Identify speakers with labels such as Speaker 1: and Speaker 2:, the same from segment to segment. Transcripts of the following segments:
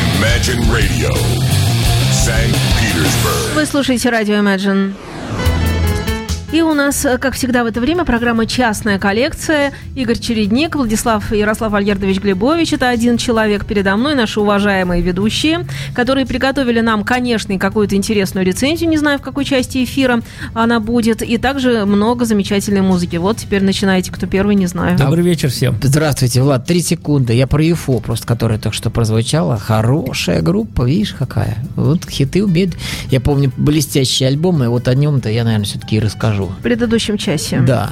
Speaker 1: Imagine Radio, St. Petersburg.
Speaker 2: Вы слушаете радио Imagine. И у нас, э, как всегда в это время, программа «Частная коллекция». Игорь Чередник, Владислав Ярослав Альгердович Глебович. Это один человек передо мной, наши уважаемые ведущие, которые приготовили нам, конечно, какую-то интересную рецензию, не знаю, в какой части эфира она будет, и также много замечательной музыки. Вот теперь начинайте, кто первый, не знаю.
Speaker 3: Добрый вечер всем.
Speaker 4: Здравствуйте, Влад. Три секунды. Я про UFO просто, которая только что прозвучала. Хорошая группа, видишь, какая. Вот хиты умеют. Я помню блестящие альбомы, вот о нем-то я, наверное, все-таки и расскажу.
Speaker 2: В предыдущем часе.
Speaker 4: Да.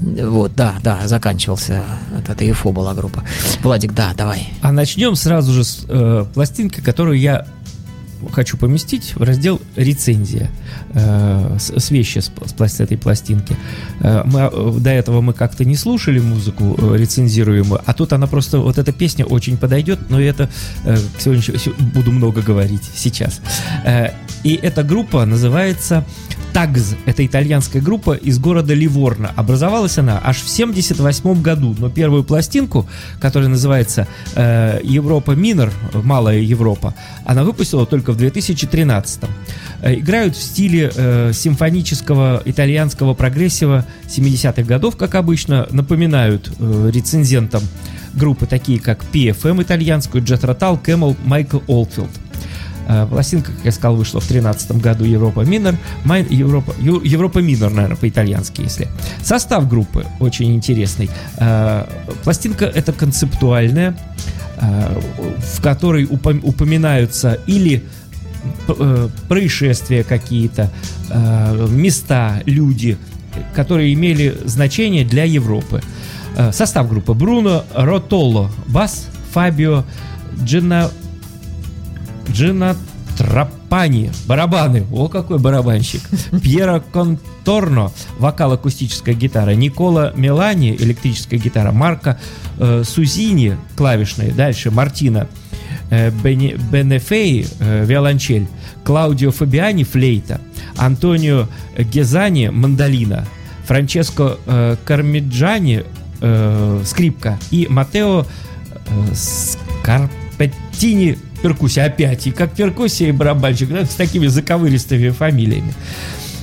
Speaker 4: Вот, да, да, заканчивался. Вот Это UFO была группа. Владик, да, давай.
Speaker 3: А начнем сразу же с э, пластинки, которую я хочу поместить в раздел рецензия э, с, вещи с, с, пласт- с этой пластинки. Э, мы, э, до этого мы как-то не слушали музыку э, рецензируемую, а тут она просто, вот эта песня очень подойдет, но это э, еще- буду много говорить сейчас. Э, и эта группа называется Тагз. Это итальянская группа из города Ливорно. Образовалась она аж в 78 году, но первую пластинку, которая называется э, Европа Минор, Малая Европа, она выпустила только в 2013. Э, играют в стиле э, симфонического итальянского прогрессива 70-х годов, как обычно, напоминают э, рецензентам группы такие, как PFM итальянскую, Jet Rotal, Camel, Майкл Олдфилд. Э, Пластинка, как я сказал, вышла в 2013 году Европа Минор. Европа, Минор, наверное, по-итальянски, если. Состав группы очень интересный. Э, Пластинка это концептуальная, в которой упом- упоминаются или происшествия какие-то, э, места, люди, которые имели значение для Европы. Э, Состав группы. Бруно Ротолло, бас, Фабио Джина Джина Трапани, барабаны, о какой барабанщик, Пьеро Конторно, вокал акустическая гитара, Никола Мелани, электрическая гитара, Марко э, Сузини, клавишные, дальше Мартина э, Бенефей, э, виолончель, Клаудио Фабиани, флейта, Антонио Гезани, мандолина, Франческо э, Кармиджани, э, скрипка и Матео э, Скарпеттини перкуссия опять. И как перкуссия и барабанщик, да, с такими заковыристыми фамилиями.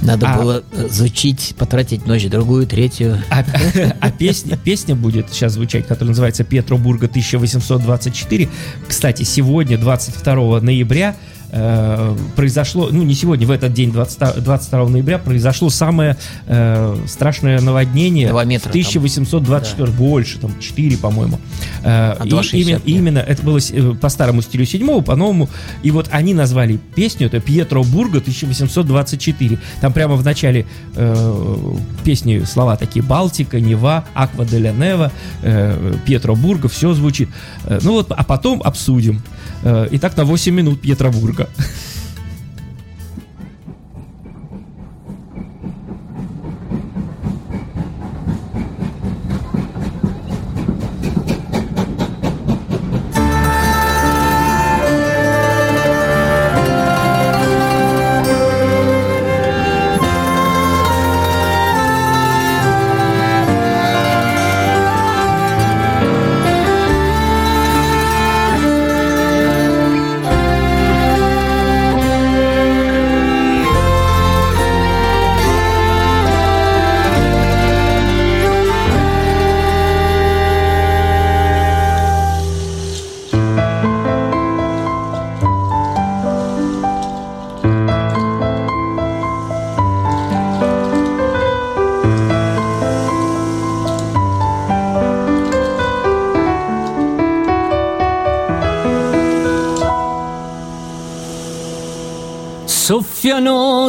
Speaker 4: Надо
Speaker 3: А-
Speaker 4: было э, звучить, потратить ночь, другую, третью.
Speaker 3: А, а песня, песня будет сейчас звучать, которая называется «Петробурга 1824». Кстати, сегодня, 22 ноября, э, произошло, ну не сегодня, в этот день, 20 22 ноября, произошло самое э, страшное наводнение
Speaker 4: Два
Speaker 3: в
Speaker 4: метра
Speaker 3: 1824, больше, там 4, по-моему. Э,
Speaker 4: А
Speaker 3: и
Speaker 4: 2,60
Speaker 3: именно, именно это было э, по старому стилю седьмого, по новому. И вот они назвали песню, это Пьетро Бурго 1824. Там прямо в начале э, песни слова такие Балтика, Нева, Аква де ля Нева, э, Пьетро Бурго, все звучит. Ну вот, а потом обсудим. Итак, на 8 минут Пьетро
Speaker 5: Ciao.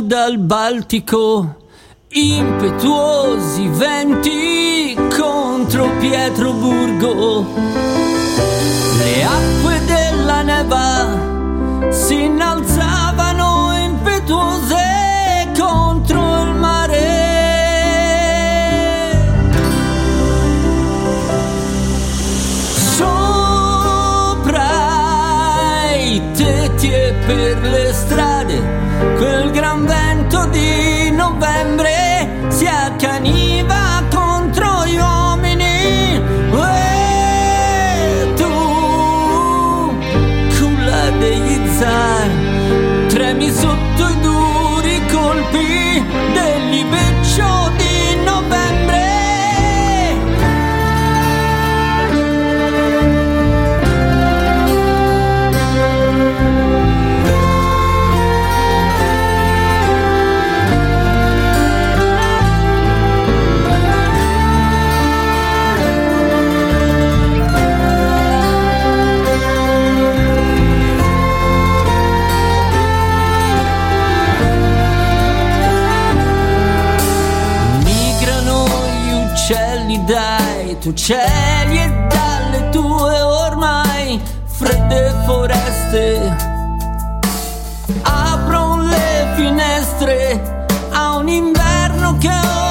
Speaker 5: Dal Baltico impetuosi venti contro Pietroburgo. Le acque della neva si innalzavano tu cieli e dalle tue ormai fredde foreste. Apro le finestre a un inverno che
Speaker 2: ho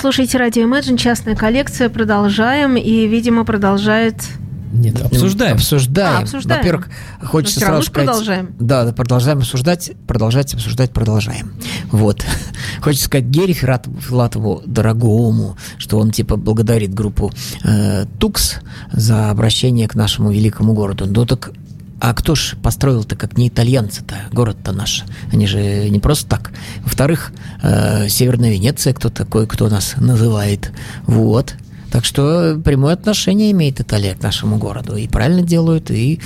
Speaker 2: слушаете радио Imagine, частная коллекция. Продолжаем. И, видимо, продолжает...
Speaker 3: Нет, обсуждаем.
Speaker 4: Обсуждаем.
Speaker 2: А, обсуждаем.
Speaker 4: Во-первых, хочется сразу сказать...
Speaker 2: продолжаем.
Speaker 4: Да, да, продолжаем обсуждать, продолжать обсуждать, продолжаем. Вот. Хочется сказать Гере Филатову дорогому, что он типа благодарит группу э, Тукс за обращение к нашему великому городу. Ну так а кто ж построил-то, как не итальянцы-то, город-то наш? Они же не просто так. Во-вторых, э, Северная Венеция, кто такой, кто нас называет. Вот. Так что прямое отношение имеет Италия к нашему городу. И правильно делают, и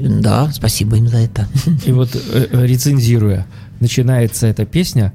Speaker 4: да, спасибо им за это.
Speaker 3: И вот э, э, рецензируя, начинается эта песня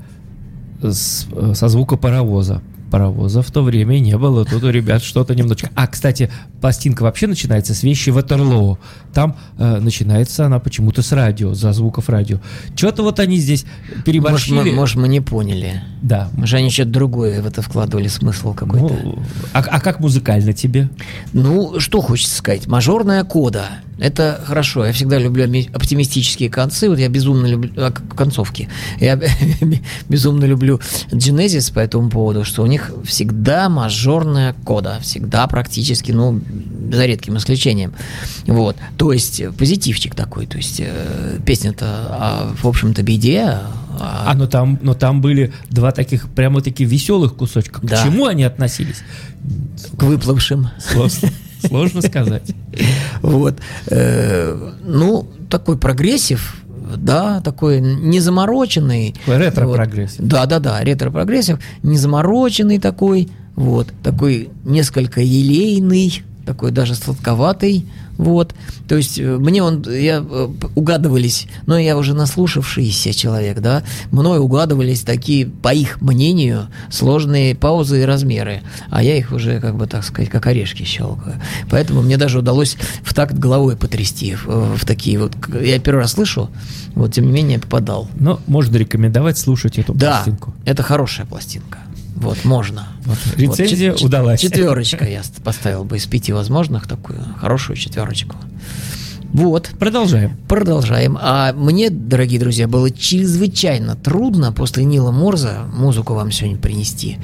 Speaker 3: с- э, со звука паровоза. Паровоза в то время не было, тут у ребят что-то немножечко. А, кстати, пластинка вообще начинается с вещи Ватерлоу. Там э, начинается она почему-то с радио, за звуков радио. Что-то вот они здесь
Speaker 4: Может
Speaker 3: переборщили.
Speaker 4: мы, может, мы не поняли.
Speaker 3: Да.
Speaker 4: Может, они что-то другое в это вкладывали смысл какой-то.
Speaker 3: Ну, а, а как музыкально тебе?
Speaker 4: Ну, что хочется сказать? Мажорная кода. Это хорошо. Я всегда люблю ми- оптимистические концы. Вот я безумно люблю... а, концовки. Я безумно люблю Genesis по этому поводу, что у них всегда мажорная кода. Всегда практически, ну, за редким исключением. Вот. То есть э, позитивчик такой. То есть э, песня-то, а, в общем-то, беде. а-
Speaker 3: А, но там, но там были два таких прямо-таки веселых кусочка. К
Speaker 4: Да.
Speaker 3: чему они относились?
Speaker 4: к выплывшим.
Speaker 3: Сложно, сложно сказать.
Speaker 4: Вот. Э, ну, такой прогрессив, да, такой незамороченный.
Speaker 3: Такой ретро-прогрессив.
Speaker 4: Вот. Да, да, да, ретро-прогрессив, незамороченный такой, вот, такой несколько елейный, такой даже сладковатый, вот. То есть э, мне он, я э, угадывались, но я уже наслушавшийся человек, да, мной угадывались такие, по их мнению, сложные паузы и размеры, а я их уже, как бы так сказать, как орешки щелкаю. Поэтому мне даже удалось в такт головой потрясти в, в такие вот, я первый раз слышу, вот тем не менее попадал.
Speaker 3: Но можно рекомендовать слушать эту
Speaker 4: Да,
Speaker 3: пластинку.
Speaker 4: это хорошая пластинка. Вот, можно.
Speaker 3: Вот,
Speaker 4: Вот,
Speaker 3: рецензия
Speaker 4: чет-
Speaker 3: удалась.
Speaker 4: Четверочка я ст- поставил бы из пяти возможных, такую хорошую четверочку. Вот.
Speaker 3: Продолжаем.
Speaker 4: Продолжаем. А мне, дорогие друзья, было чрезвычайно трудно после Нила Морза музыку вам сегодня принести.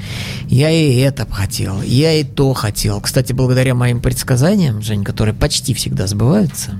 Speaker 4: Я и это хотел, я и то хотел. Кстати, благодаря моим предсказаниям, Жень, которые почти всегда сбываются,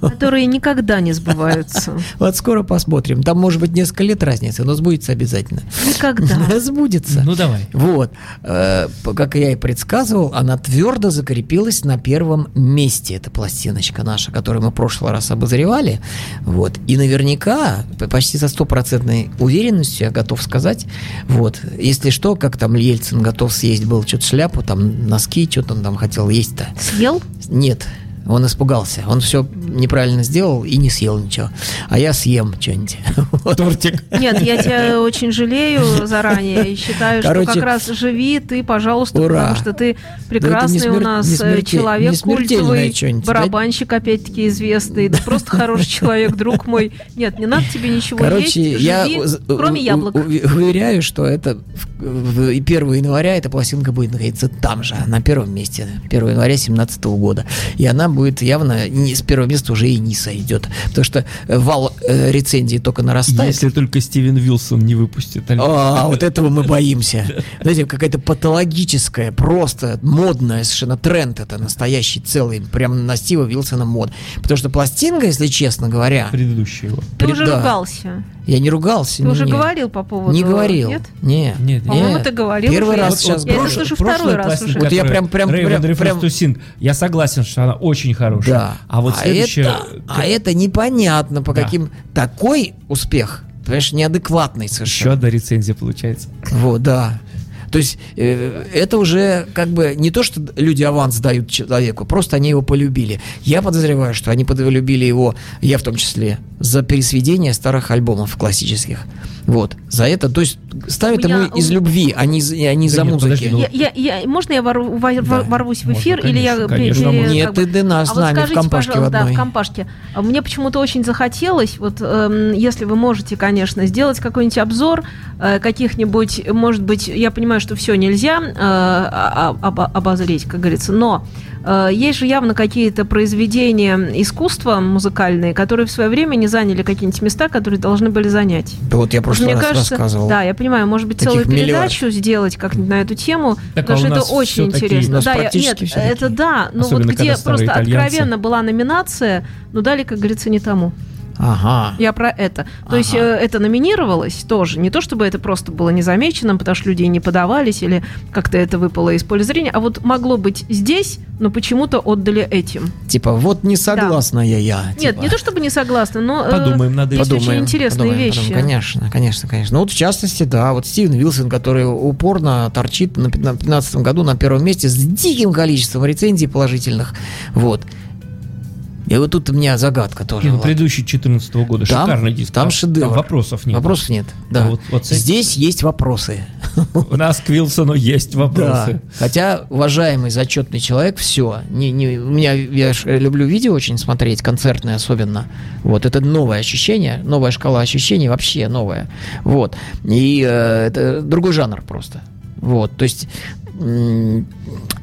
Speaker 2: Которые никогда не сбываются.
Speaker 4: вот скоро посмотрим. Там может быть несколько лет разницы, но сбудется обязательно.
Speaker 2: Никогда.
Speaker 4: Сбудется.
Speaker 3: Ну давай.
Speaker 4: Вот, Э, как я и предсказывал, она твердо закрепилась на первом месте. Это пластиночка наша, которую мы в прошлый раз обозревали. Вот. И наверняка, почти со стопроцентной уверенностью я готов сказать, вот, если что, как там Ельцин готов съесть был что-то шляпу, там носки, что-то он там хотел есть-то.
Speaker 2: Съел?
Speaker 4: Нет, он испугался. Он все неправильно сделал и не съел ничего. А я съем что-нибудь.
Speaker 3: Тортик.
Speaker 2: Нет, я тебя очень жалею заранее и считаю, что
Speaker 4: Короче,
Speaker 2: как раз живи ты, пожалуйста,
Speaker 4: ура.
Speaker 2: потому что ты
Speaker 4: Да
Speaker 2: прекрасный
Speaker 4: не
Speaker 2: у
Speaker 4: смер-
Speaker 2: нас
Speaker 4: не
Speaker 2: э,
Speaker 4: смерте-
Speaker 2: человек культовый,
Speaker 4: что-нибудь, да?
Speaker 2: барабанщик опять-таки известный, да просто хороший человек, друг мой. Нет, не надо тебе ничего
Speaker 4: Короче,
Speaker 2: есть,
Speaker 4: я
Speaker 2: живи, кроме
Speaker 4: у-
Speaker 2: яблок.
Speaker 4: у- уверяю, что это в, в- и 1 января эта пластинка будет находиться там же, на первом месте, 1 января 2017 года. И она будет явно не, с первого места уже и не сойдет, потому что э, вал э, рецензий только нарастает.
Speaker 3: Если только Стивен Вилсон не выпустит.
Speaker 4: А, вот этого мы боимся. Знаете, какая-то патологическая, просто модная совершенно тренд это настоящий целый, прям на Стива Вилсона мод. Потому что пластинка, если честно говоря,
Speaker 3: Предыдущий его.
Speaker 2: Ты уже ругался.
Speaker 4: я не ругался.
Speaker 2: Ты
Speaker 4: не,
Speaker 2: уже
Speaker 4: не.
Speaker 2: говорил по поводу...
Speaker 4: Не говорил.
Speaker 2: Нет?
Speaker 4: Нет.
Speaker 3: Нет,
Speaker 2: По-моему,
Speaker 4: нет.
Speaker 2: ты говорил
Speaker 4: Первый
Speaker 2: уже.
Speaker 4: раз
Speaker 2: Вот-
Speaker 4: сейчас
Speaker 2: вот я
Speaker 4: говорю.
Speaker 2: слышу второй раз уже.
Speaker 4: Вот я прям- прям- прям- прям-
Speaker 3: Sing. Я согласен, что она очень хорошая.
Speaker 4: Да.
Speaker 3: А вот следующая...
Speaker 4: это, а это непонятно, по
Speaker 3: Да.
Speaker 4: каким... Такой успех, понимаешь, неадекватный
Speaker 3: Еще
Speaker 4: совершенно.
Speaker 3: одна рецензия получается.
Speaker 4: Вот, да. То есть э, это уже как бы не то, что люди аванс дают человеку, просто они его полюбили. Я подозреваю, что они полюбили его, я в том числе, за пересведение старых альбомов классических. Вот. За это, то есть ставят
Speaker 2: меня-
Speaker 4: ему из любви, а не, за- а не
Speaker 3: Да
Speaker 4: за
Speaker 3: нет,
Speaker 4: музыки.
Speaker 3: подожди, ну,
Speaker 2: Я, я, я- можно я вору- во-
Speaker 4: Да.
Speaker 2: ворвусь в
Speaker 3: Можно,
Speaker 2: эфир, или я...
Speaker 3: конечно, конечно, можно.
Speaker 4: Нет,
Speaker 2: бы-
Speaker 4: ты да нас
Speaker 2: а
Speaker 4: с
Speaker 2: вот
Speaker 4: нами в
Speaker 2: скажите,
Speaker 4: компашке в
Speaker 2: пожалуйста, да,
Speaker 4: одной.
Speaker 2: в компашке. Мне почему-то очень захотелось, вот эм, если вы можете, конечно, сделать какой-нибудь обзор э, каких-нибудь, может быть, я понимаю, понимаю, что все нельзя э, а- а- об- обозреть, как говорится, но э, есть же явно какие-то произведения искусства музыкальные, которые в свое время не заняли какие-нибудь места, которые должны были занять.
Speaker 4: Да вот я прошлый
Speaker 2: Мне
Speaker 4: раз
Speaker 2: кажется,
Speaker 4: рассказывал.
Speaker 2: да, я понимаю, может быть, целую
Speaker 4: миллиард.
Speaker 2: передачу сделать как-нибудь на эту тему,
Speaker 3: Так,
Speaker 2: потому
Speaker 3: а
Speaker 2: что это очень интересно. да, я- нет, это
Speaker 4: такие.
Speaker 2: да, но вот
Speaker 3: Особенно,
Speaker 2: где
Speaker 3: когда старые
Speaker 2: просто
Speaker 3: итальянцы.
Speaker 2: откровенно была номинация, ну дали, как говорится, не тому.
Speaker 4: Ага.
Speaker 2: Я про это. То есть
Speaker 4: Ага.
Speaker 2: э, это номинировалось тоже. Не то, чтобы это просто было незамеченным, потому что люди не подавались или как-то это выпало из поля зрения, а вот могло быть здесь, но почему-то отдали этим.
Speaker 4: Типа, вот не согласна я, я.
Speaker 2: Нет,
Speaker 4: типа.
Speaker 2: не то, чтобы не согласна, но э,
Speaker 3: Подумаем над этим.
Speaker 2: есть очень интересные
Speaker 4: подумаем,
Speaker 2: вещи.
Speaker 4: подумаем. Конечно, конечно, конечно. Ну вот в частности, да, вот Стивен Вилсон, который упорно торчит на 2015 году на первом месте с диким количеством рецензий положительных. Вот. И вот тут у меня загадка тоже. Была.
Speaker 3: предыдущий 14 года
Speaker 4: Там-
Speaker 3: шикарный диск.
Speaker 4: там шедевр.
Speaker 3: вопросов нет.
Speaker 4: Вопросов нет. Да.
Speaker 3: А вот- вот этим-
Speaker 4: Здесь есть вопросы.
Speaker 3: У нас к Вилсону есть вопросы.
Speaker 4: Да. Хотя, уважаемый зачетный человек, все. Не, не, у меня, я люблю видео очень смотреть, концертные особенно. Вот, это новое ощущение, новая шкала ощущений, вообще новая. Вот. И э, это другой жанр просто. Вот, то есть...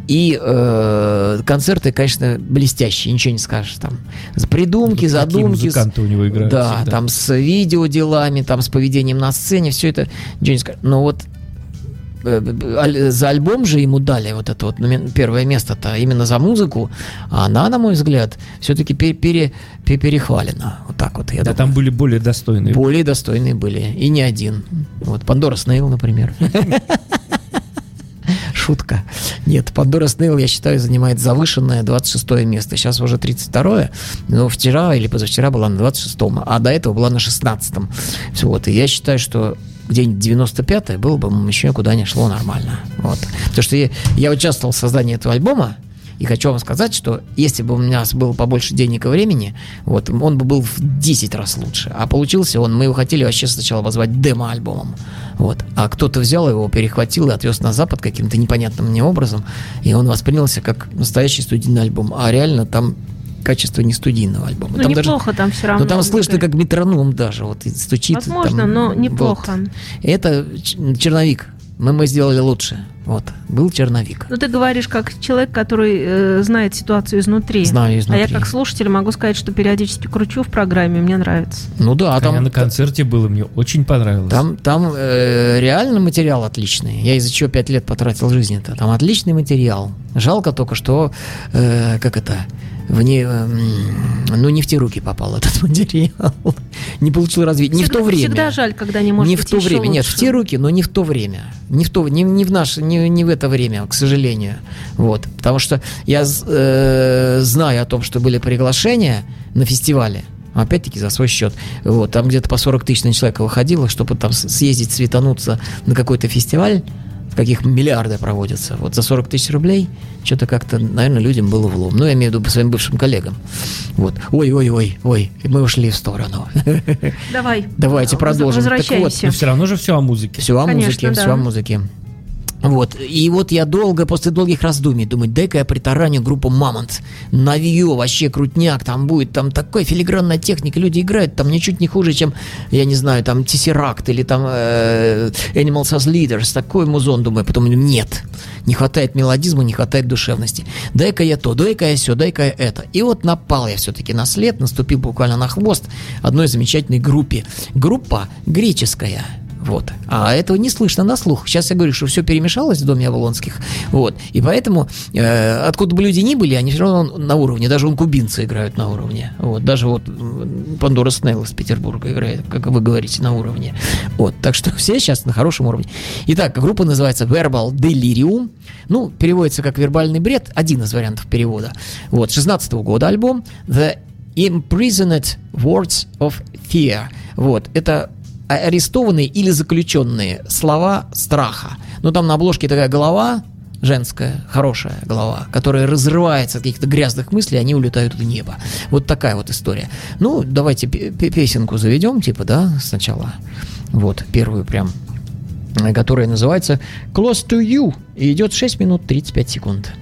Speaker 4: И э, концерты, конечно, блестящие, ничего не скажешь там. С придумки,
Speaker 3: такие
Speaker 4: задумки. с-
Speaker 3: у него играют
Speaker 4: Да,
Speaker 3: всегда.
Speaker 4: там с видеоделами, там с поведением на сцене, все это ничего не скажешь. Но вот э, за альбом же ему дали вот это вот первое место-то именно за музыку, а она, на мой взгляд, все-таки пере, пере- перехвалена. Вот так вот, я
Speaker 3: Да,
Speaker 4: думаю.
Speaker 3: там были более достойные.
Speaker 4: Более достойные были. И не один. Вот, Пандора Снейл, например. Шутка. Нет, Пандора Снейл, я считаю, занимает завышенное 26 место. Сейчас уже 32 но вчера или позавчера была на 26-м, а до этого была на 16-м. Всё, Вот, и я считаю, что где-нибудь 95-е было бы еще куда не шло нормально. Вот. Потому что я, я участвовал в создании этого альбома, и хочу вам сказать, что если бы у меня было побольше денег и времени, вот, он бы был в 10 раз лучше. А получился он, мы его хотели вообще сначала назвать демо-альбомом. Вот. А кто-то взял его, перехватил и отвез на Запад каким-то непонятным мне образом, и он воспринялся как настоящий студийный альбом. А реально там качество не студийного альбома.
Speaker 2: Ну,
Speaker 4: там
Speaker 2: неплохо там все равно.
Speaker 4: ну, там слышно, как метроном даже, вот, и стучит.
Speaker 2: Возможно,
Speaker 4: там,
Speaker 2: но
Speaker 4: вот.
Speaker 2: неплохо.
Speaker 4: Это ч- черновик. Мы, мы сделали лучше. Вот. Был черновик.
Speaker 2: Ну, ты говоришь как человек, который э, знает ситуацию изнутри.
Speaker 4: Знаю
Speaker 2: А
Speaker 4: изнутри.
Speaker 2: я как слушатель могу сказать, что периодически кручу в программе, мне нравится.
Speaker 4: Ну да, а
Speaker 3: А
Speaker 4: там,
Speaker 3: на концерте было, мне очень понравилось.
Speaker 4: Там, там э, реально материал отличный. Я из-за чего пять лет потратил жизни-то. Там отличный материал. Жалко только, что, э, как это, в не, эм, ну, не в те руки попал этот материал. Не получил развития. Не в то время.
Speaker 2: Всегда жаль, когда не может
Speaker 4: не в то время, нет, в
Speaker 2: лучше.
Speaker 4: те руки, но не в то время, не в то, не, не в наше, не, не в это время, к сожалению, вот, потому что я э, знаю о том, что были приглашения на фестивале, опять-таки за свой счет, вот, там где-то по 40 тысяч на человека выходило, чтобы там съездить, светануться на какой-то фестиваль, каких миллиарды проводятся, вот за 40 тысяч рублей, что-то как-то, наверное, людям было влом, ну, я имею в виду по своим бывшим коллегам, вот, ой-ой-ой, ой, мы ушли в сторону,
Speaker 2: Давай.
Speaker 4: Давайте продолжим. Так вот,
Speaker 2: Возвращаемся.
Speaker 3: Но все равно же все о музыке.
Speaker 4: Все о
Speaker 2: Конечно,
Speaker 4: музыке,
Speaker 2: да.
Speaker 4: все о музыке. Вот. И вот я долго, после долгих раздумий, думаю, дай-ка я притараню группу Мамонт. Навью, вообще крутняк, там будет, там такой филигранная техника, люди играют там ничуть не хуже, чем, я не знаю, там Tesseract или там э, Animals as Leaders, такой музон, думаю, потом нет, не хватает мелодизма, не хватает душевности. Дай-ка я то, дай-ка я все, дай-ка я это. И вот напал я все-таки на след, наступил буквально на хвост одной замечательной группе. Группа греческая. Вот. А этого не слышно на слух. Сейчас я говорю, что все перемешалось в доме Авалонских. Вот. И поэтому, э, откуда бы люди ни были, они все равно на уровне. Даже он кубинцы играют на уровне. Вот. Даже вот Пандора Снейл из Петербурга играет, как вы говорите, на уровне. Вот. Так что все сейчас на хорошем уровне. Итак, группа называется Verbal Delirium. Ну, переводится как вербальный бред. Один из вариантов перевода. Вот. 16 года альбом. The Imprisoned Words of Fear. Вот. Это арестованные или заключенные слова страха. Ну, там на обложке такая голова, женская, хорошая голова, которая разрывается от каких-то грязных мыслей, они улетают в небо. Вот такая вот история. Ну, давайте пе- пе- песенку заведем, типа, да, сначала. Вот, первую прям, которая называется Close to You, и идет 6 минут 35 секунд.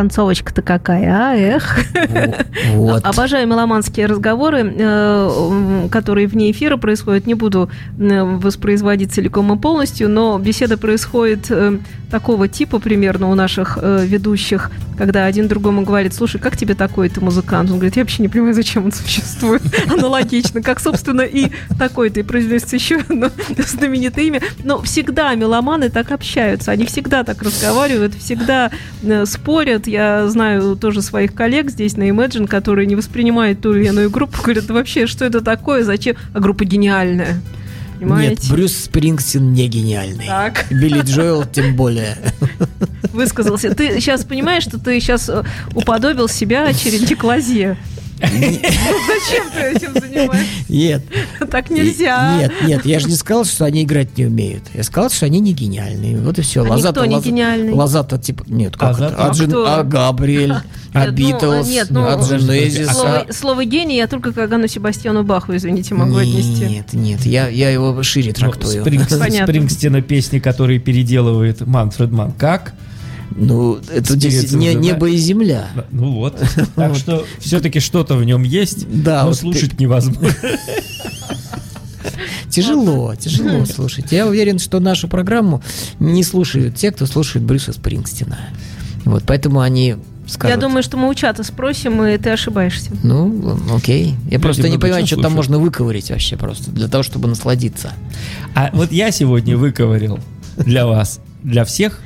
Speaker 2: Концовочка-то какая, а, эх.
Speaker 4: Вот.
Speaker 2: Обожаю меломанские разговоры, э, которые вне эфира происходят. Не буду э, воспроизводить целиком и полностью, но беседа происходит э, такого типа примерно у наших ведущих, когда один другому говорит, слушай, как тебе такой-то музыкант? Он говорит, я вообще не понимаю, зачем он существует. Аналогично, как, собственно, и такой-то, и произносится еще одно знаменитое имя. Но всегда меломаны так общаются, они всегда так разговаривают, всегда э, спорят. Я знаю тоже своих коллег здесь на Imagine, которые не воспринимают ту или иную группу, говорят, «Да вообще, что это такое, зачем? А группа гениальная. Понимаете?
Speaker 4: Нет, Брюс Спрингстин не гениальный.
Speaker 2: Так.
Speaker 4: Билли Джоэл тем более.
Speaker 2: высказался. Ты сейчас понимаешь, что ты сейчас э, уподобил себя очередник Лазье. Зачем ты этим занимаешься?
Speaker 4: Нет.
Speaker 2: Так нельзя.
Speaker 4: Нет, нет, я же не сказал, что они играть не умеют. Я сказал, что они не гениальные. Вот и все.
Speaker 2: А никто не гениальный.
Speaker 4: Лазата типа... Нет, как
Speaker 3: А
Speaker 4: это? А, Габриэль, а
Speaker 2: ну,
Speaker 4: Битлз,
Speaker 2: ну,
Speaker 4: а
Speaker 2: Слово,
Speaker 4: а-
Speaker 2: слово гений я только к Агану Себастьяну Баху, извините, могу отнести.
Speaker 4: Нет, нет, я, я его шире
Speaker 3: Ну,
Speaker 4: трактую.
Speaker 3: Спрингстина песни, которые переделывает Манфред Ман. Как?
Speaker 4: Ну, это здесь не, небо и земля.
Speaker 3: Ну вот. Так что все-таки что-то в нем есть,
Speaker 4: Да,
Speaker 3: но
Speaker 4: вот
Speaker 3: слушать невозможно.
Speaker 4: Тяжело, тяжело слушать. Я уверен, что нашу программу не слушают те, кто слушает Брюса Спрингстина. Вот, поэтому они скажут...
Speaker 2: Я думаю, что мы у чата спросим, и ты ошибаешься.
Speaker 4: Ну, окей. Я просто не понимаю, что там
Speaker 3: слушают.
Speaker 4: можно выковырить вообще просто, для того, чтобы насладиться.
Speaker 3: А вот я сегодня выковырил для вас, для всех,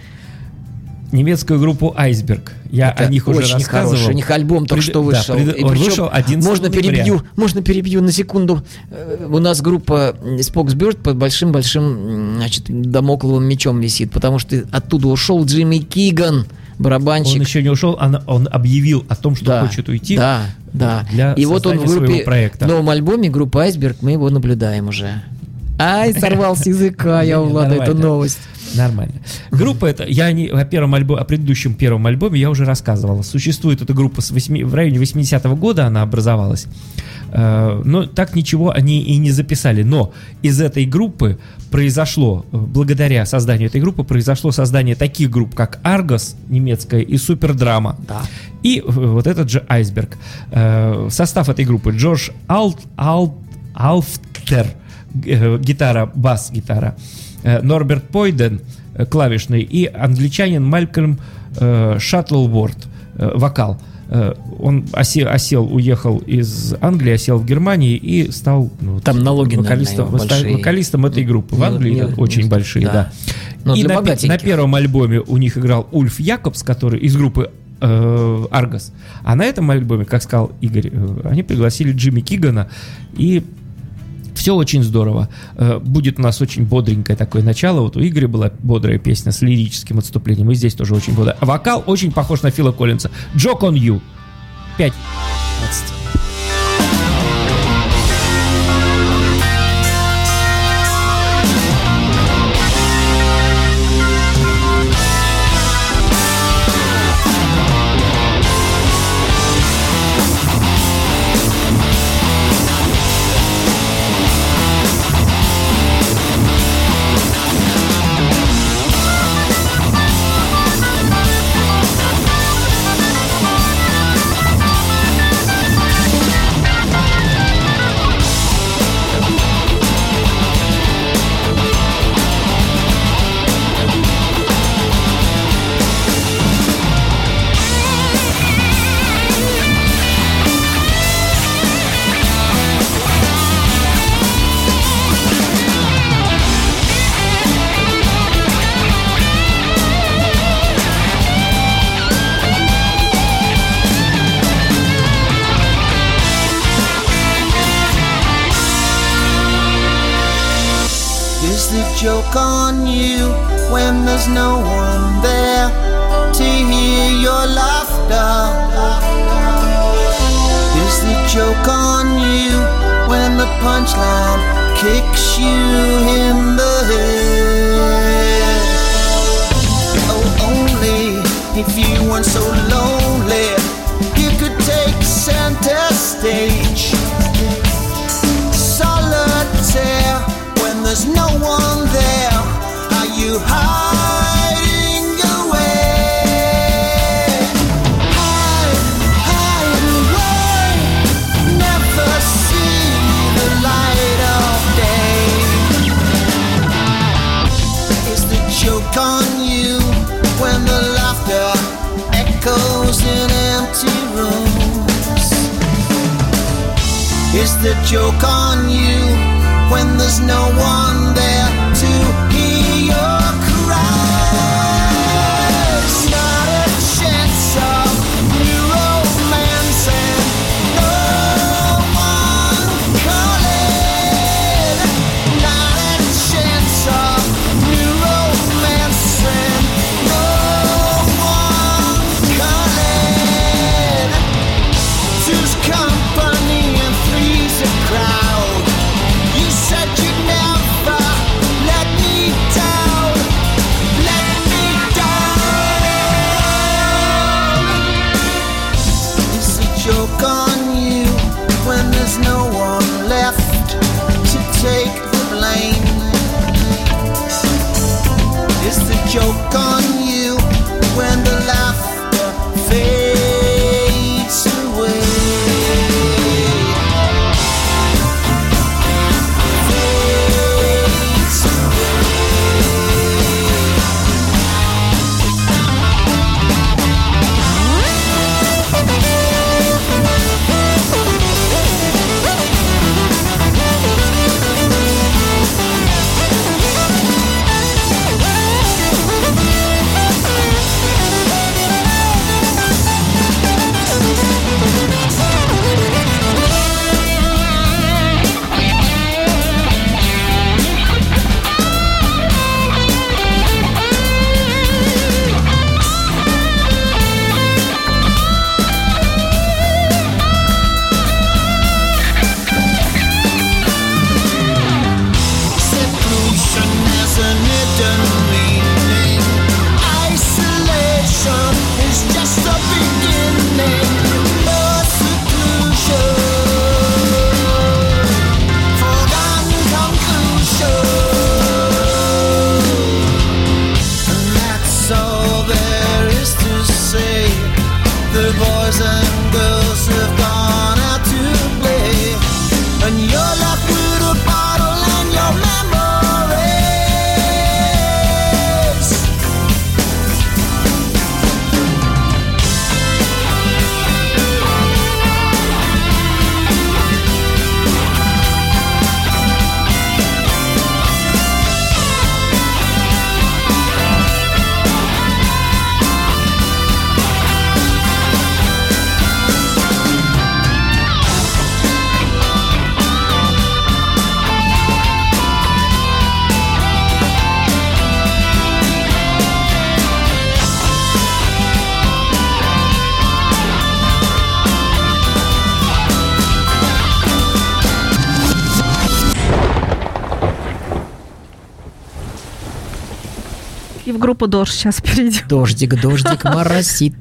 Speaker 3: немецкую группу Айсберг. Я
Speaker 4: Это
Speaker 3: о них уже
Speaker 4: очень
Speaker 3: рассказывал.
Speaker 4: хороший. У них альбом только
Speaker 3: Пред-
Speaker 4: что
Speaker 3: да,
Speaker 4: вышел.
Speaker 3: пред-
Speaker 4: И
Speaker 3: он вышел 11
Speaker 4: можно
Speaker 3: ноября.
Speaker 4: перебью, можно перебью на секунду. Э, У нас группа Споксберт под большим-большим, значит, домокловым мечом висит, потому что оттуда ушел Джимми Киган, барабанщик.
Speaker 3: Он еще не ушел, он, он объявил о том, что
Speaker 4: да,
Speaker 3: хочет уйти.
Speaker 4: Да, да.
Speaker 3: для
Speaker 4: И вот он в группе, в новом альбоме группы Айсберг, мы его наблюдаем уже. Ай, сорвал с языка я у Влада эту новость.
Speaker 3: Нормально. Группа это, я не, о первом альбоме, о предыдущем первом альбоме я уже рассказывал. Существует эта группа с восьми- в районе 80-го года она образовалась. Э, Но так ничего они и не записали. Но из этой группы произошло, э, благодаря созданию этой группы, произошло создание таких групп, как Аргос, немецкая, и Супердрама.
Speaker 4: Да.
Speaker 3: И э, вот этот же Айсберг. Состав этой группы Джордж Алт, Алт, Алфтер, гитара, бас-гитара, э, Норберт Пойден, э, клавишный, и англичанин Малькольм э, Шаттлворд, э, вокал. Э, Он осе- осел, уехал из Англии, осел в Германии и стал ну,
Speaker 4: Там налоги,
Speaker 3: вокалистом,
Speaker 4: большие.
Speaker 3: вокалистом этой группы. В
Speaker 4: Не-
Speaker 3: Англии
Speaker 4: не-
Speaker 3: очень
Speaker 4: не-
Speaker 3: большие,
Speaker 4: да.
Speaker 3: да.
Speaker 4: Но
Speaker 3: и на, на первом альбоме у них играл Ульф Якобс, который из группы э, Аргос. А на этом альбоме, как сказал Игорь, э, они пригласили Джимми Кигана. И все очень здорово. Э, будет у нас очень бодренькое такое начало. Вот у Игоря была бодрая песня с лирическим отступлением. И здесь тоже очень бодрая. Вокал очень похож на Фила Коллинса. Joke on you. 5.
Speaker 6: 20. massive joke on you when there's no one there to hear your laughter. Is the joke on you when the punchline kicks you in the head? Oh, only if you weren't so lonely, you could take center stage. there's no one there. Are you hiding away? Hide, hide away. Never see the light of day. Is the joke on you when the laughter echoes in empty rooms? Is the joke on you? When there's no one there gone
Speaker 2: группу Дождь сейчас перейдем.
Speaker 4: Дождик, дождик моросит.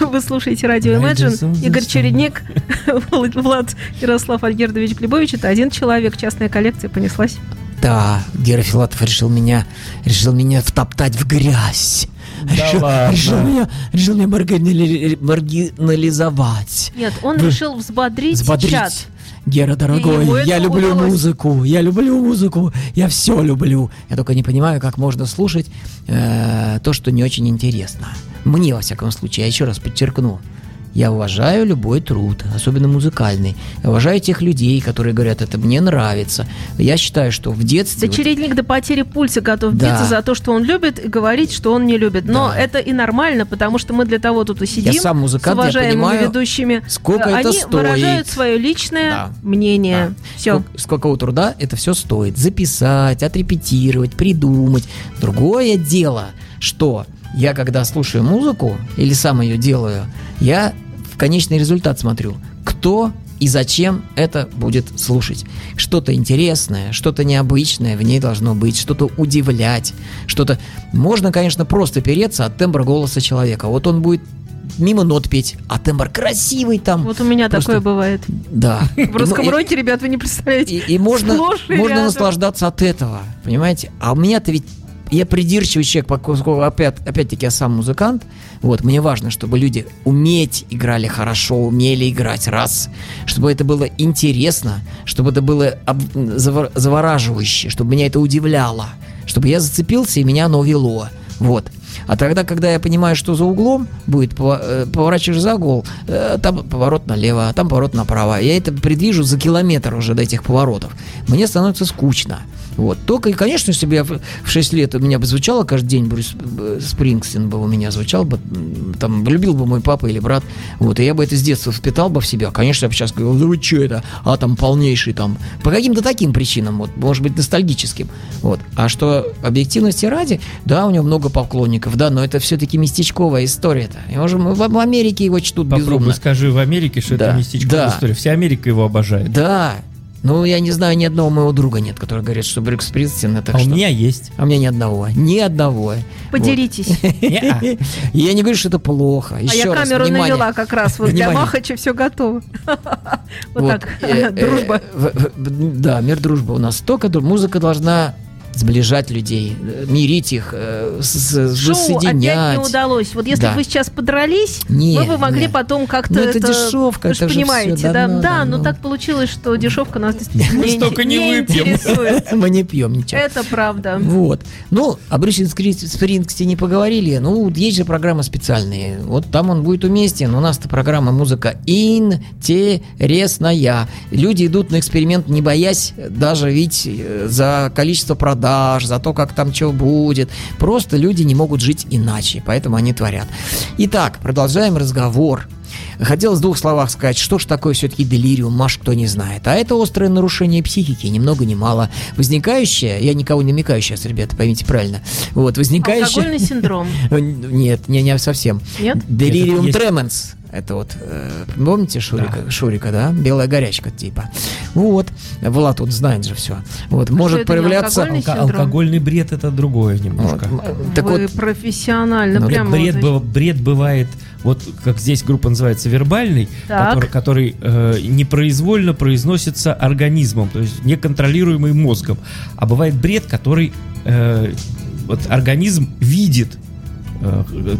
Speaker 2: Вы слушаете радио Imagine. Игорь Чередник, Влад Ярослав Альгердович Глебович. Это один человек. Частная коллекция понеслась.
Speaker 4: Да, Гера Филатов решил меня, решил меня втоптать в грязь. решил,
Speaker 3: ладно.
Speaker 4: решил меня, решил меня маргинали- маргинализовать.
Speaker 2: Нет, он
Speaker 4: Вы-
Speaker 2: решил взбодрить,
Speaker 4: Взбодрить.
Speaker 2: чат.
Speaker 4: Гера, дорогой, я люблю
Speaker 2: удалось.
Speaker 4: музыку, я люблю музыку, я все люблю. Я только не понимаю, как можно слушать э, то, что не очень интересно. Мне, во всяком случае, я еще раз подчеркну, я уважаю любой труд, особенно музыкальный. Я уважаю тех людей, которые говорят, это мне нравится. Я считаю, что в детстве...
Speaker 2: Да
Speaker 4: вот-
Speaker 2: до потери пульса готов
Speaker 4: Да.
Speaker 2: биться за то, что он любит, и говорить, что он не любит. Но
Speaker 4: Да.
Speaker 2: это и нормально, потому что мы для того тут и сидим
Speaker 4: сам музыкант,
Speaker 2: с
Speaker 4: я
Speaker 2: уважаемыми
Speaker 4: понимаю,
Speaker 2: ведущими.
Speaker 4: сколько
Speaker 2: Э,
Speaker 4: это
Speaker 2: Они
Speaker 4: стоит.
Speaker 2: выражают свое личное
Speaker 4: Да.
Speaker 2: мнение.
Speaker 4: Да.
Speaker 2: Все.
Speaker 4: Сколько, сколько труда это все стоит. Записать, отрепетировать, придумать. Другое дело, что я когда слушаю музыку или сам ее делаю, я в конечный результат смотрю, кто и зачем это будет слушать. Что-то интересное, что-то необычное в ней должно быть, что-то удивлять, что-то... Можно, конечно, просто переться от тембра голоса человека. Вот он будет мимо нот петь, а тембр красивый там.
Speaker 2: Вот у меня
Speaker 4: Просто-
Speaker 2: такое бывает.
Speaker 4: Да.
Speaker 2: В русском
Speaker 4: Ну, и-
Speaker 2: роке, ребят, вы не представляете.
Speaker 4: и, и можно, можно
Speaker 2: рядом.
Speaker 4: наслаждаться от этого, понимаете? А у меня-то ведь я придирчивый человек, поскольку опять, опять-таки я сам музыкант, вот, мне важно, чтобы люди уметь играли хорошо, умели играть, раз, чтобы это было интересно, чтобы это было об- завор- завораживающе, чтобы меня это удивляло, чтобы я зацепился и меня оно вело. Вот. А тогда, когда я понимаю, что за углом будет, э, поворачиваешь за угол, э, там поворот налево, там поворот направо. Я это предвижу за километр уже до этих поворотов. Мне становится скучно. Вот. Только, и, конечно, если бы я в в 6 лет у меня бы звучало каждый день Брюс э, Спрингстин бы у меня звучал бы, там, любил бы мой папа или брат, вот, и я бы это с детства впитал бы в себя. Конечно, я бы сейчас говорил, да вы что это, а там полнейший там, по каким-то таким причинам, вот, может быть, ностальгическим, вот. А что объективности ради, да, у него много поклонников, да, но это все-таки местечковая история-то. И, может, в, в Америке его чтут
Speaker 3: Попробуй
Speaker 4: безумно.
Speaker 3: скажи в Америке, что
Speaker 4: Да,
Speaker 3: это местечковая
Speaker 4: да.
Speaker 3: история. Вся Америка его обожает.
Speaker 4: Да, ну, я не знаю, ни одного моего друга нет, который говорит, что Брюс Спрингстин это
Speaker 3: а у
Speaker 4: что?
Speaker 3: меня есть.
Speaker 4: А у меня ни одного. Ни одного.
Speaker 2: Поделитесь.
Speaker 4: Я не говорю, что это плохо.
Speaker 2: А я камеру навела как раз вот для. Махача все готово. Вот так,
Speaker 4: э, э,
Speaker 2: дружба.
Speaker 4: в- Да, мир дружба у нас только дру- музыка должна сближать людей, э, мирить их, э, с- с-
Speaker 2: Шоу опять
Speaker 4: воссоединять.
Speaker 2: не удалось. Вот если
Speaker 4: Да.
Speaker 2: вы сейчас подрались,
Speaker 4: Не,
Speaker 2: мы бы могли
Speaker 4: не.
Speaker 2: потом как-то
Speaker 4: Ну, это дешевка,
Speaker 2: Вы же
Speaker 4: это же
Speaker 2: понимаете,
Speaker 4: всё,
Speaker 2: да,
Speaker 4: да, ну,
Speaker 2: да,
Speaker 4: да,
Speaker 2: но так получилось, что дешевка нас действительно
Speaker 3: Мы
Speaker 2: не,
Speaker 3: столько не
Speaker 2: не
Speaker 3: выпьем.
Speaker 2: интересует.
Speaker 4: Мы не пьем ничего.
Speaker 2: Это правда.
Speaker 4: Вот. Ну, о Брюсе Скри- Спрингстине поговорили. Ну, есть же программы специальные. Вот там он будет уместен. У нас-то программа музыка интересная. Люди идут на эксперимент, не боясь даже ведь э, за количество продаж, за то, как там что будет. Просто люди не могут жить иначе, поэтому они творят. Итак, продолжаем разговор. Хотелось в двух словах сказать, что ж такое все-таки делириум, маш кто не знает. А это острое нарушение психики, ни много ни мало. Возникающее, я никого не намекаю сейчас, ребята, поймите правильно. Вот, возникающее...
Speaker 2: Алкогольный синдром.
Speaker 4: Нет, не, не совсем.
Speaker 2: Нет?
Speaker 4: Делириум тременс. Это вот, э, помните Шурика, Шурика, да? Белая горячка типа. Вот. Влад вот знает же все. Вот, может
Speaker 2: это
Speaker 4: проявляться...
Speaker 2: алкогольный
Speaker 3: Алко- алкогольный бред это другое
Speaker 4: Вот,
Speaker 3: немножко.
Speaker 4: м, Так
Speaker 2: Вы
Speaker 4: вот,
Speaker 2: профессионально,
Speaker 3: Ну,
Speaker 2: прямо
Speaker 3: бред,
Speaker 2: вот,
Speaker 3: бред бывает, вот как здесь группа называется, вербальный,
Speaker 2: Так.
Speaker 3: который, который, э, непроизвольно произносится организмом, то есть неконтролируемый мозгом. А бывает бред, который э, вот организм видит э,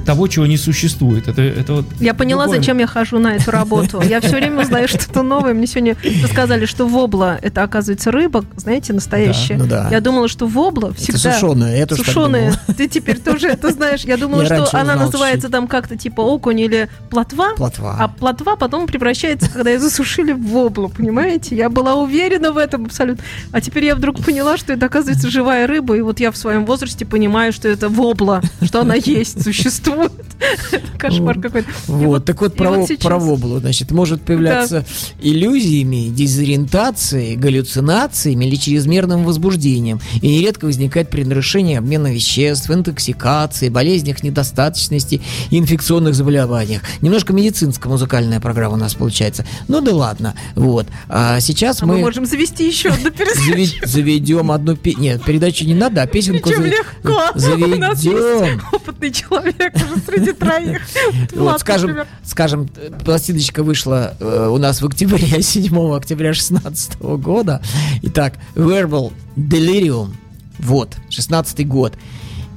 Speaker 3: того, чего не существует. Это, это вот
Speaker 2: Я поняла,
Speaker 3: другое.
Speaker 2: зачем я хожу на эту работу. Я все время узнаю что-то новое. Мне сегодня рассказали, что вобла это оказывается рыба, знаете, настоящая.
Speaker 4: ну да.
Speaker 2: Я думала, что вобла
Speaker 4: это
Speaker 2: всегда
Speaker 4: сушеная, я тоже так
Speaker 2: сушеная. Ты теперь тоже это знаешь. Я думала,
Speaker 4: Я
Speaker 2: что она
Speaker 4: узнал
Speaker 2: называется там как-то типа окунь или плотва.
Speaker 4: Плотва.
Speaker 2: А плотва потом превращается, когда ее засушили в воблу, понимаете? Я была уверена в этом абсолютно. А теперь я вдруг поняла, что это оказывается живая рыба, и вот я в своем возрасте понимаю, что это вобла, что она есть, существует. Кошмар какой-то.
Speaker 4: Вот, так вот про, воблу, значит, может появляться иллюзиями, дезориентацией, галлюцинациями или чрезмерным возбуждением. И нередко возникает при нарушении обмена веществ, интоксикации, болезнях недостаточности и инфекционных заболеваниях. Немножко медицинская музыкальная программа у нас получается. Ну да ладно. Вот. А сейчас
Speaker 2: А мы
Speaker 4: мы...
Speaker 2: можем завести еще одну передачу.
Speaker 4: заве- заведем одну Нет, передачу не надо, а песенку
Speaker 2: Чем
Speaker 4: за-
Speaker 2: легко. У нас
Speaker 4: заведем.
Speaker 2: есть опытный человек уже среди троих.
Speaker 4: Вот, скажем, скажем, пластиночка вышла э, у нас в октябре, 7 октября 16 года. Итак, Verbal Delirium. Вот, 16 год.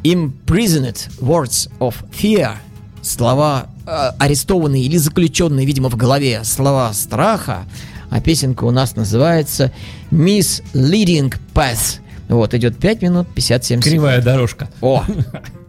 Speaker 4: Imprisoned Words of Fear. Слова э, арестованные или заключенные, видимо, в голове. Слова страха. А песенка у нас называется Misleading Path. Вот, идет 5 минут 57 секунд.
Speaker 3: кривая дорожка.
Speaker 4: О,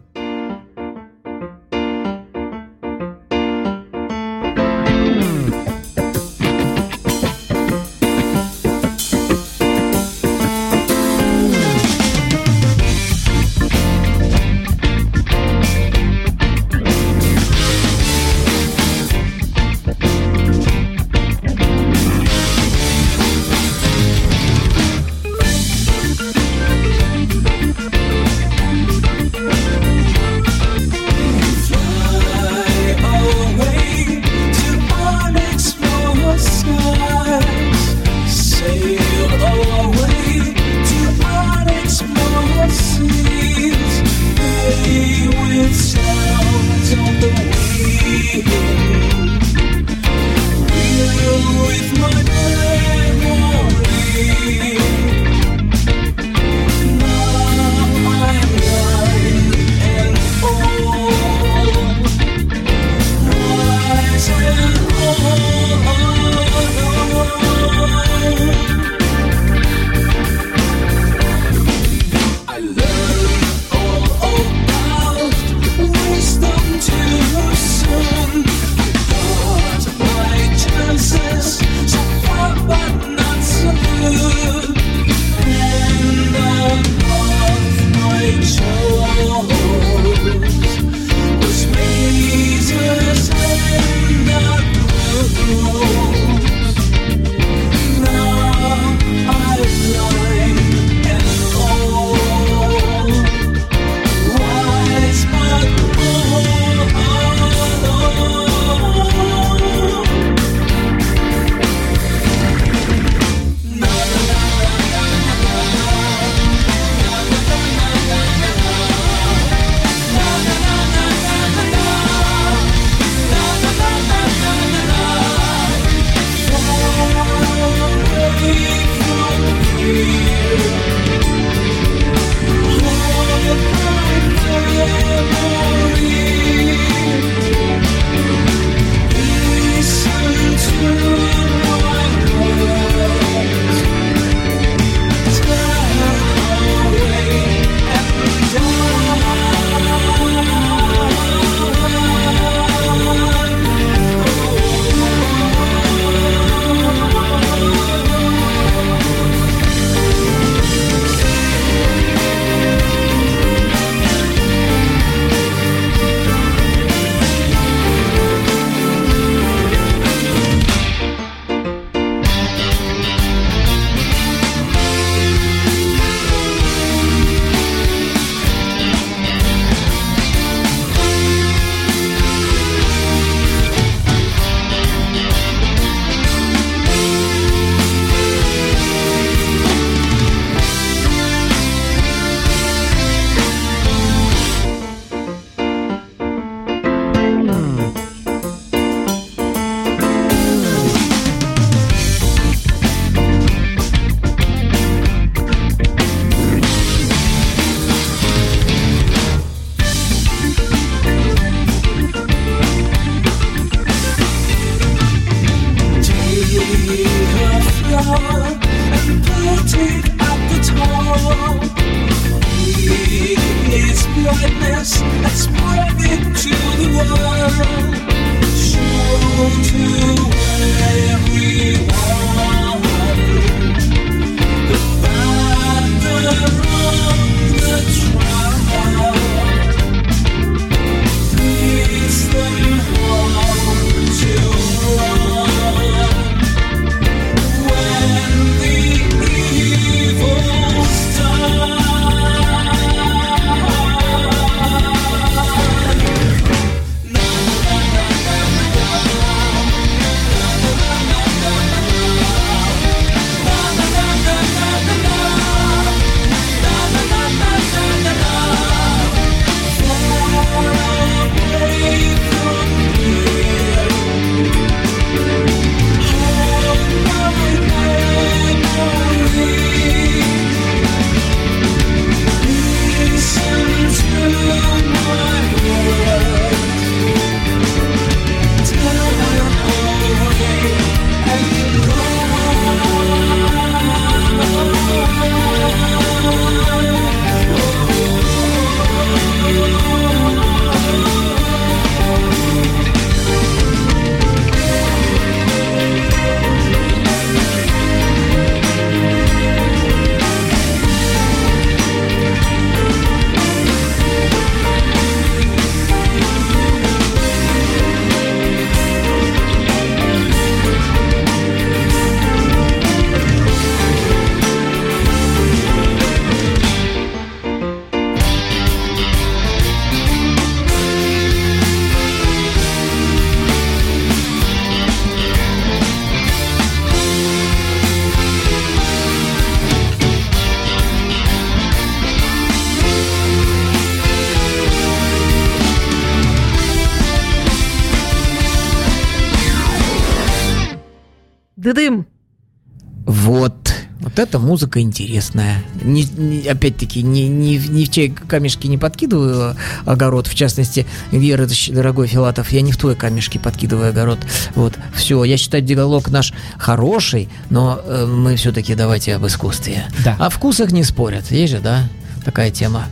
Speaker 4: эта музыка интересная. Не- не- опять-таки, не, не, ни в чей камешки не подкидываю огород. В частности, Вера, дорогой Филатов, я не в твой камешки подкидываю огород. Вот, все. Я считаю, диалог наш хороший, но э, мы все-таки давайте об искусстве.
Speaker 3: Да.
Speaker 4: О вкусах не спорят. Есть же, да? Такая тема.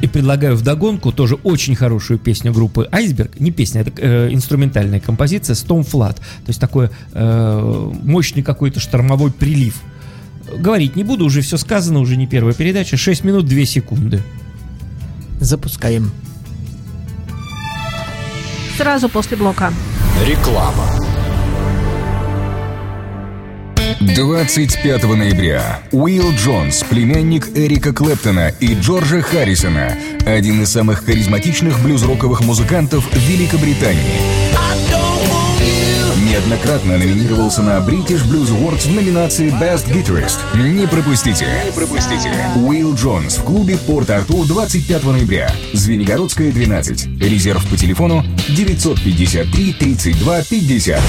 Speaker 3: И предлагаю вдогонку тоже очень хорошую песню группы Айсберг. Не песня, это э, инструментальная композиция Storm Flood. То есть такой э, мощный какой-то штормовой прилив. Говорить не буду, уже все сказано, уже не первая передача. 6 минут 2 секунды.
Speaker 4: Запускаем.
Speaker 2: Сразу после блока.
Speaker 1: Реклама. 25 ноября Уилл Джонс, племянник Эрика Клэптона и Джорджа Харрисона, один из самых харизматичных блюз-роковых музыкантов Великобритании. Неоднократно номинировался на British Blues Awards в номинации Best Guitarist. Не пропустите. Не пропустите. Уилл Джонс в клубе Порт-Артур 25 ноября. Звенигородская, 12. Резерв по телефону 953 32 50.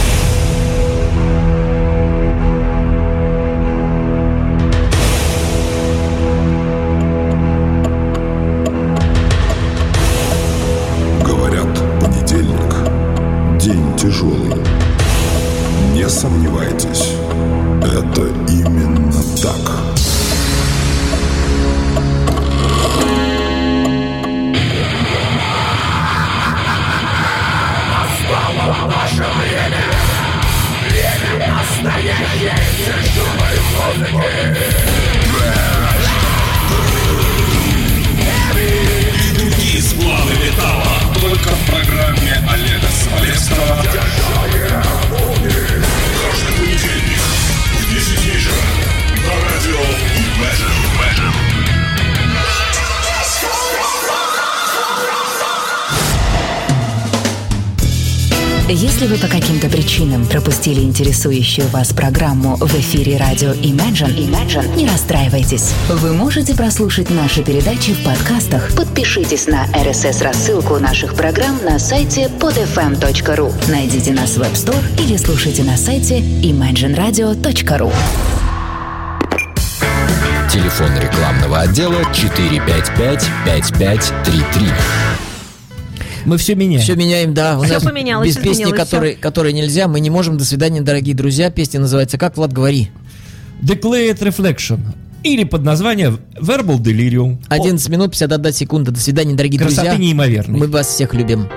Speaker 7: Пропустили интересующую вас программу в эфире радио Imagine, Imagine, не расстраивайтесь. Вы можете прослушать наши передачи в подкастах. Подпишитесь на RSS-рассылку наших программ на сайте podfm.ru. Найдите нас в App Store или слушайте на сайте imagineradio.ru.
Speaker 8: Телефон рекламного отдела 455-5533.
Speaker 3: Мы все меняем.
Speaker 4: Все меняем, да. У
Speaker 2: Всё
Speaker 4: нас
Speaker 2: поменялось,
Speaker 4: без песни, которые, которые нельзя, мы не можем. До свидания, дорогие друзья. Песня называется «Как, Влад, говори».
Speaker 3: Declared Reflection. или под названием Verbal Delirium.
Speaker 5: 11 минут 51 секунда. До свидания, дорогие
Speaker 3: Красоты
Speaker 5: друзья.
Speaker 3: неимоверной.
Speaker 5: Мы вас всех любим.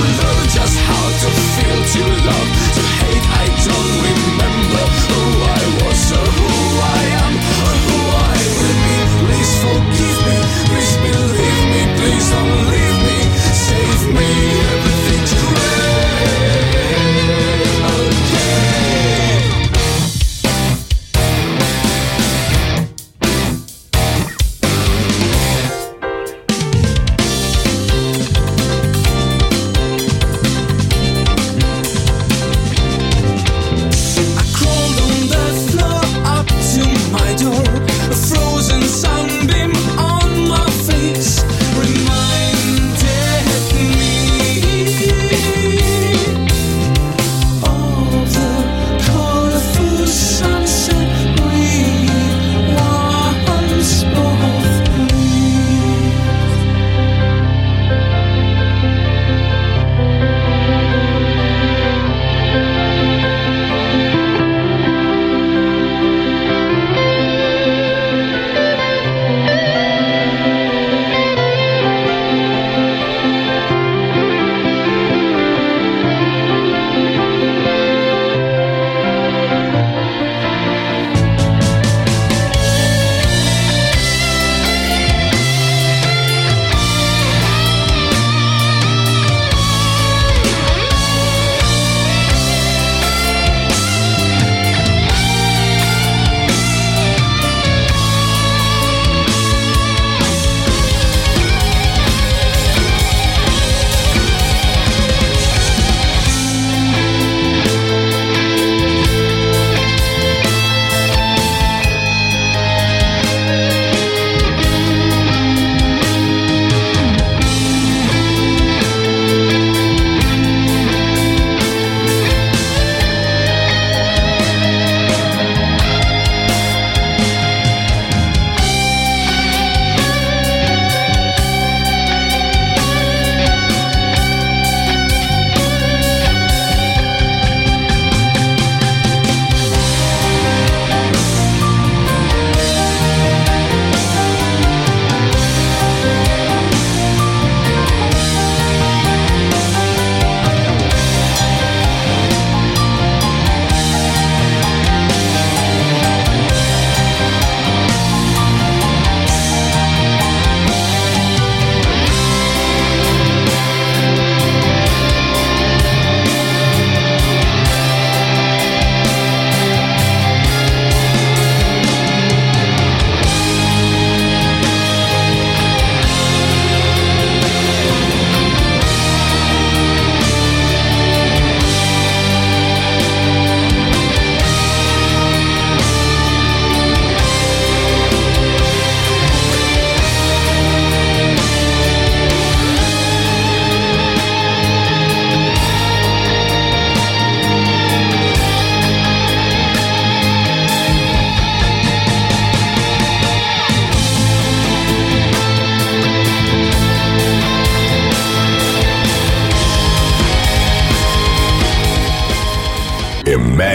Speaker 9: to
Speaker 5: learn just how to feel to love.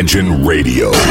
Speaker 10: Imagine Radio.